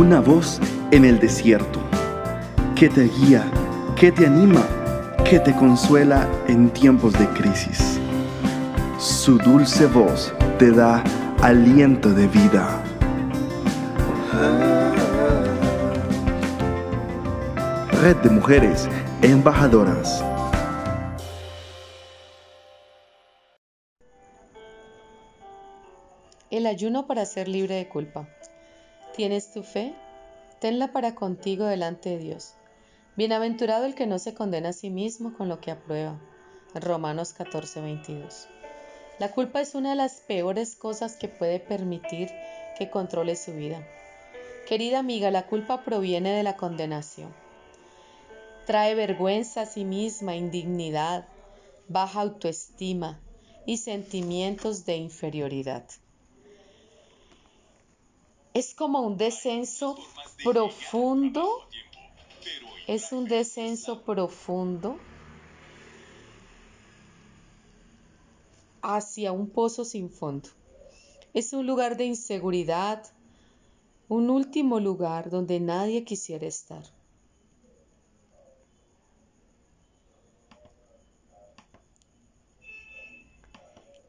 una voz en el desierto, que te guía, que te anima, que te consuela en tiempos de crisis. Su dulce voz te da aliento de vida. Red de Mujeres Embajadoras. El ayuno para ser libre de culpa. ¿Tienes tu fe? Tenla para contigo delante de Dios. Bienaventurado el que no se condena a sí mismo con lo que aprueba. Romanos 14, 22. La culpa es una de las peores cosas que puede permitir que controle su vida. Querida amiga, la culpa proviene de la condenación. Trae vergüenza a sí misma, indignidad, baja autoestima y sentimientos de inferioridad. Es como un descenso profundo, es un descenso profundo hacia un pozo sin fondo. Es un lugar de inseguridad, un último lugar donde nadie quisiera estar.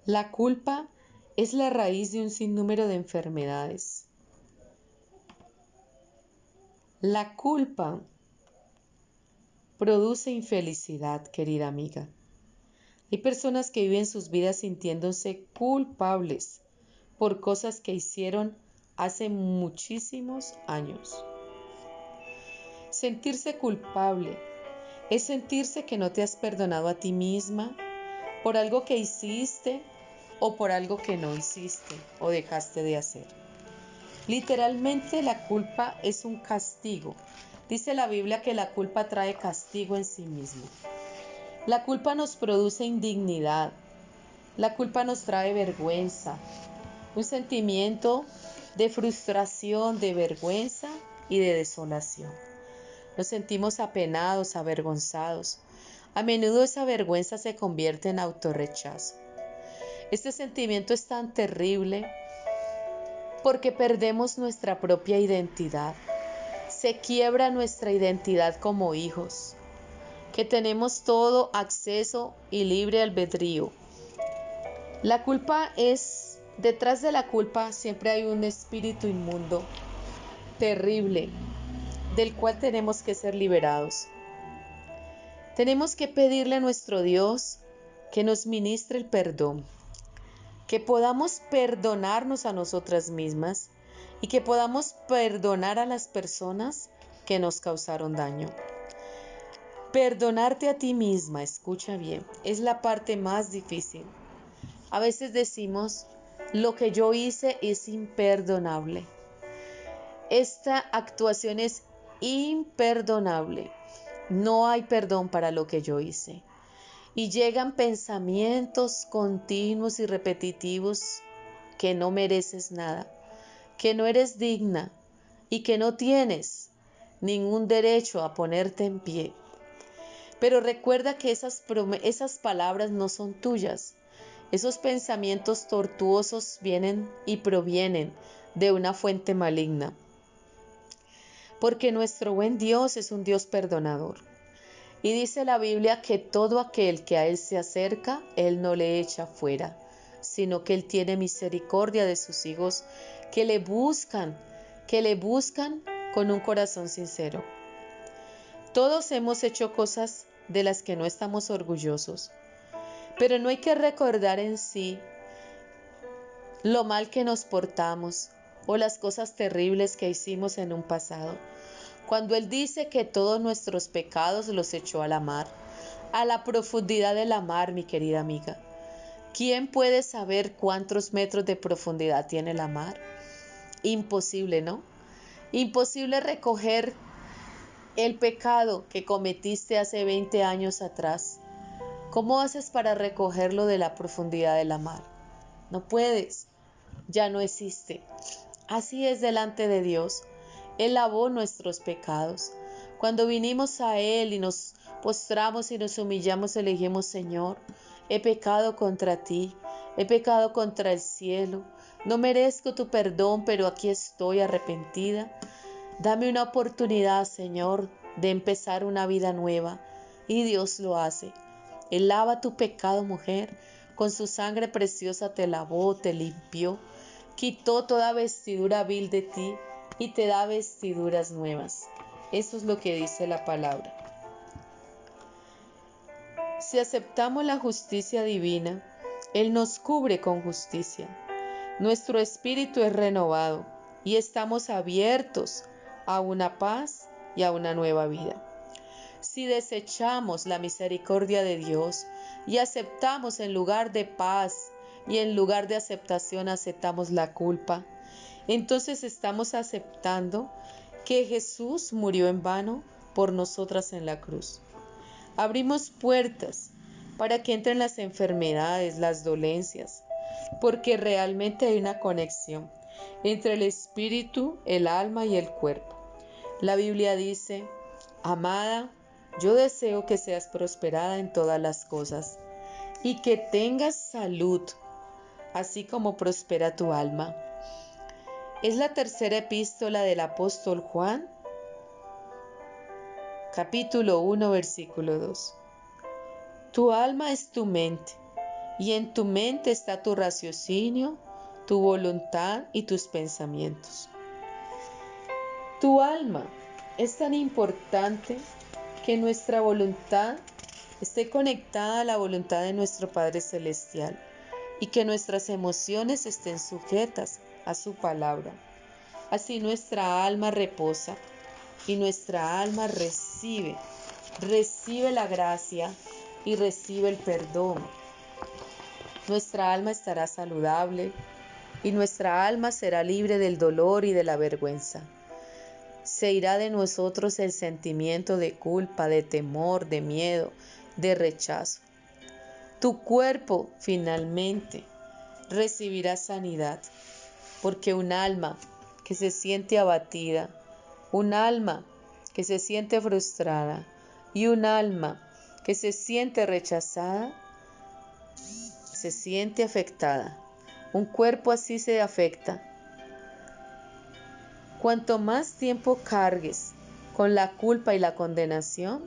La culpa es la raíz de un sinnúmero de enfermedades. La culpa produce infelicidad, querida amiga. Hay personas que viven sus vidas sintiéndose culpables por cosas que hicieron hace muchísimos años. Sentirse culpable es sentirse que no te has perdonado a ti misma por algo que hiciste o por algo que no hiciste o dejaste de hacer. Literalmente la culpa es un castigo. Dice la Biblia que la culpa trae castigo en sí mismo. La culpa nos produce indignidad. La culpa nos trae vergüenza. Un sentimiento de frustración, de vergüenza y de desolación. Nos sentimos apenados, avergonzados. A menudo esa vergüenza se convierte en autorrechazo. Este sentimiento es tan terrible porque perdemos nuestra propia identidad. Se quiebra nuestra identidad como hijos, que tenemos todo acceso y libre albedrío. La culpa es, detrás de la culpa siempre hay un espíritu inmundo, terrible, del cual tenemos que ser liberados. Tenemos que pedirle a nuestro Dios que nos ministre el perdón que podamos perdonarnos a nosotras mismas y que podamos perdonar a las personas que nos causaron daño. Perdonarte a ti misma, escucha bien, es la parte más difícil. A veces decimos, lo que yo hice es imperdonable. Esta actuación es imperdonable. No hay perdón para lo que yo hice y llegan pensamientos continuos y repetitivos que no mereces nada, que no eres digna y que no tienes ningún derecho a ponerte en pie. Pero recuerda que esas, palabras no son tuyas. Esos pensamientos tortuosos vienen y provienen de una fuente maligna. Porque nuestro buen Dios es un Dios perdonador. Y dice la Biblia que todo aquel que a Él se acerca, Él no le echa fuera, sino que Él tiene misericordia de sus hijos que le buscan, que le buscan con un corazón sincero. Todos hemos hecho cosas de las que no estamos orgullosos, pero no hay que recordar en sí lo mal que nos portamos o las cosas terribles que hicimos en un pasado cuando Él dice que todos nuestros pecados los echó a la mar, a la profundidad de la mar, mi querida amiga. ¿Quién puede saber cuántos metros de profundidad tiene la mar? Imposible, ¿no? Imposible recoger el pecado que cometiste hace 20 años atrás. ¿Cómo haces para recogerlo de la profundidad de la mar? No puedes, ya no existe. Así es delante de Dios. Él lavó nuestros pecados. Cuando vinimos a Él y nos postramos y nos humillamos, elegimos, Señor, he pecado contra ti, he pecado contra el cielo, no merezco tu perdón, pero aquí estoy arrepentida. Dame una oportunidad, Señor, de empezar una vida nueva. Y Dios lo hace. Él lava tu pecado, mujer. Con su sangre preciosa te lavó, te limpió, quitó toda vestidura vil de ti y te da vestiduras nuevas. Eso es lo que dice la palabra. Si aceptamos la justicia divina, Él nos cubre con justicia. Nuestro espíritu es renovado y estamos abiertos a una paz y a una nueva vida. Si desechamos la misericordia de Dios y aceptamos en lugar de paz y en lugar de aceptación aceptamos la culpa, entonces estamos aceptando que Jesús murió en vano por nosotras en la cruz. Abrimos puertas para que entren las enfermedades, las dolencias, porque realmente hay una conexión entre el espíritu, el alma y el cuerpo. La Biblia dice, amada, yo deseo que seas prosperada en todas las cosas y que tengas salud, así como prospera tu alma. Es la tercera epístola del apóstol Juan capítulo 1, versículo 2. Tu alma es tu mente, y en tu mente está tu raciocinio, tu voluntad y tus pensamientos. Tu alma es tan importante que nuestra voluntad esté conectada a la voluntad de nuestro Padre Celestial y que nuestras emociones estén sujetas a su palabra. Así nuestra alma reposa y nuestra alma recibe, recibe la gracia y recibe el perdón. Nuestra alma estará saludable y nuestra alma será libre del dolor y de la vergüenza. Se irá de nosotros el sentimiento de culpa, de temor, de miedo, de rechazo. Tu cuerpo finalmente recibirá sanidad, porque un alma que se siente abatida, un alma que se siente frustrada y un alma que se siente rechazada, se siente afectada. Un cuerpo así se afecta. Cuanto más tiempo cargues con la culpa y la condenación,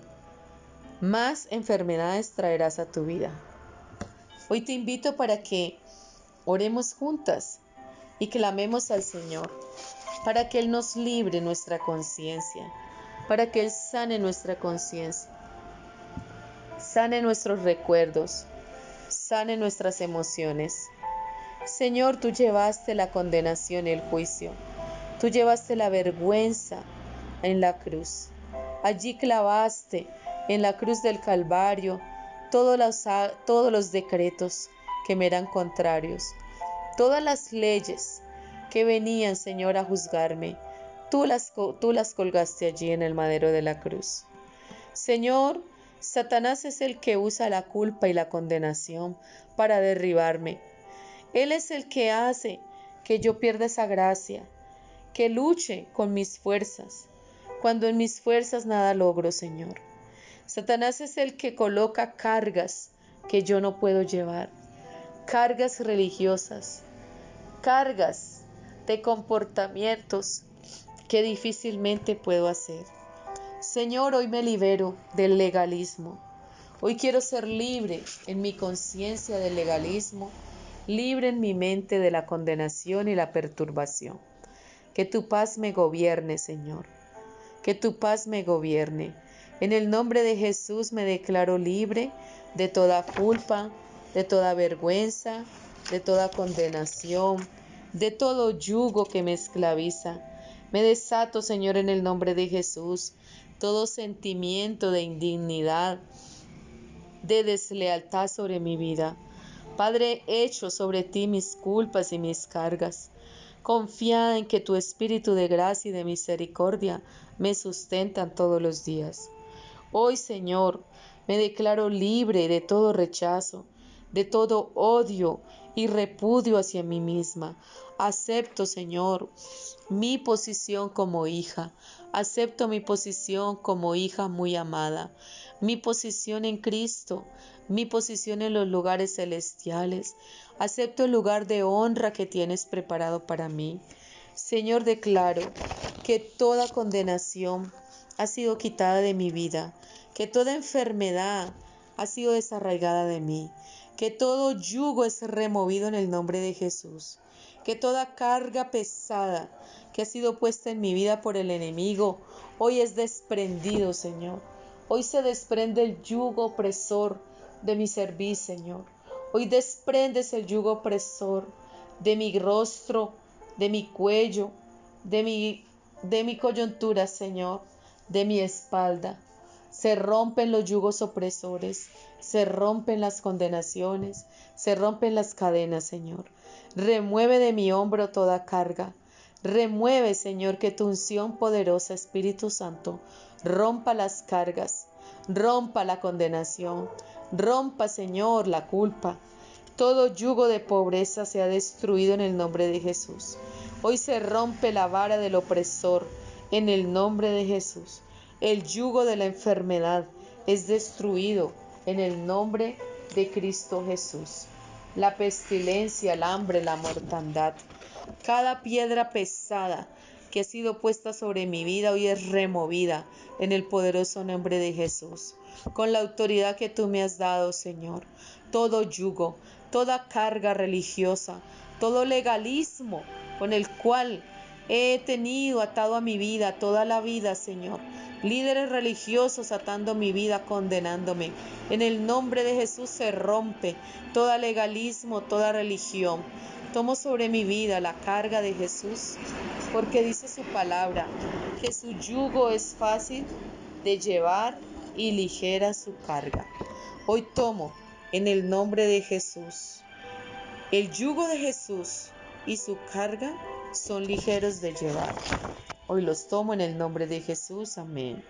más enfermedades traerás a tu vida. Hoy te invito para que oremos juntas y clamemos al Señor para que Él nos libre nuestra conciencia, para que Él sane nuestra conciencia, sane nuestros recuerdos, sane nuestras emociones. Señor, tú llevaste la condenación y el juicio, tú llevaste la vergüenza en la cruz. Allí clavaste en la cruz del Calvario todos los, todos los decretos que me eran contrarios, todas las leyes que venían, Señor, a juzgarme. Tú las, colgaste allí en el madero de la cruz. Señor, Satanás es el que usa la culpa y la condenación para derribarme. Él es el que hace que yo pierda esa gracia, que luche con mis fuerzas, cuando en mis fuerzas nada logro, Señor. Satanás es el que coloca cargas que yo no puedo llevar, cargas religiosas, cargas de comportamientos que difícilmente puedo hacer. Señor, hoy me libero del legalismo. Hoy quiero ser libre en mi conciencia del legalismo, libre en mi mente de la condenación y la perturbación. Que tu paz me gobierne, Señor. Que tu paz me gobierne. En el nombre de Jesús me declaro libre de toda culpa, de toda vergüenza, de toda condenación, de todo yugo que me esclaviza. Me desato, Señor, en el nombre de Jesús, todo sentimiento de indignidad, de deslealtad sobre mi vida. Padre, echo sobre ti mis culpas y mis cargas. Confía en que tu espíritu de gracia y de misericordia me sustentan todos los días. Hoy, Señor, me declaro libre de todo rechazo, de todo odio y repudio hacia mí misma. Acepto, Señor, mi posición como hija. Acepto mi posición como hija muy amada. Mi posición en Cristo. Mi posición en los lugares celestiales. Acepto el lugar de honra que tienes preparado para mí. Señor, declaro que toda condenación ha sido quitada de mi vida, que toda enfermedad ha sido desarraigada de mí, que todo yugo es removido en el nombre de Jesús, que toda carga pesada que ha sido puesta en mi vida por el enemigo, hoy es desprendido, Señor. Hoy se desprende el yugo opresor de mi servicio, Señor. Hoy desprendes el yugo opresor de mi rostro, de mi cuello, de mi, de mi coyuntura, Señor, de mi espalda. Se rompen los yugos opresores, se rompen las condenaciones, se rompen las cadenas, Señor. Remueve de mi hombro toda carga. Remueve, Señor, que tu unción poderosa, Espíritu Santo, rompa las cargas, rompa la condenación, rompa, Señor, la culpa. Todo yugo de pobreza se ha destruido en el nombre de Jesús. Hoy se rompe la vara del opresor en el nombre de Jesús. El yugo de la enfermedad es destruido en el nombre de Cristo Jesús. La pestilencia, el hambre, la mortandad cada piedra pesada que ha sido puesta sobre mi vida hoy es removida en el poderoso nombre de Jesús. Con la autoridad que tú me has dado, Señor. Todo yugo, toda carga religiosa, todo legalismo con el cual he tenido atado a mi vida toda la vida, Señor. Líderes religiosos atando mi vida, condenándome. En el nombre de Jesús se rompe todo legalismo, toda religión. Tomo sobre mi vida la carga de Jesús, porque dice su palabra, que su yugo es fácil de llevar y ligera su carga. Hoy tomo en el nombre de Jesús. El yugo de Jesús y su carga son ligeros de llevar. Hoy los tomo en el nombre de Jesús. Amén.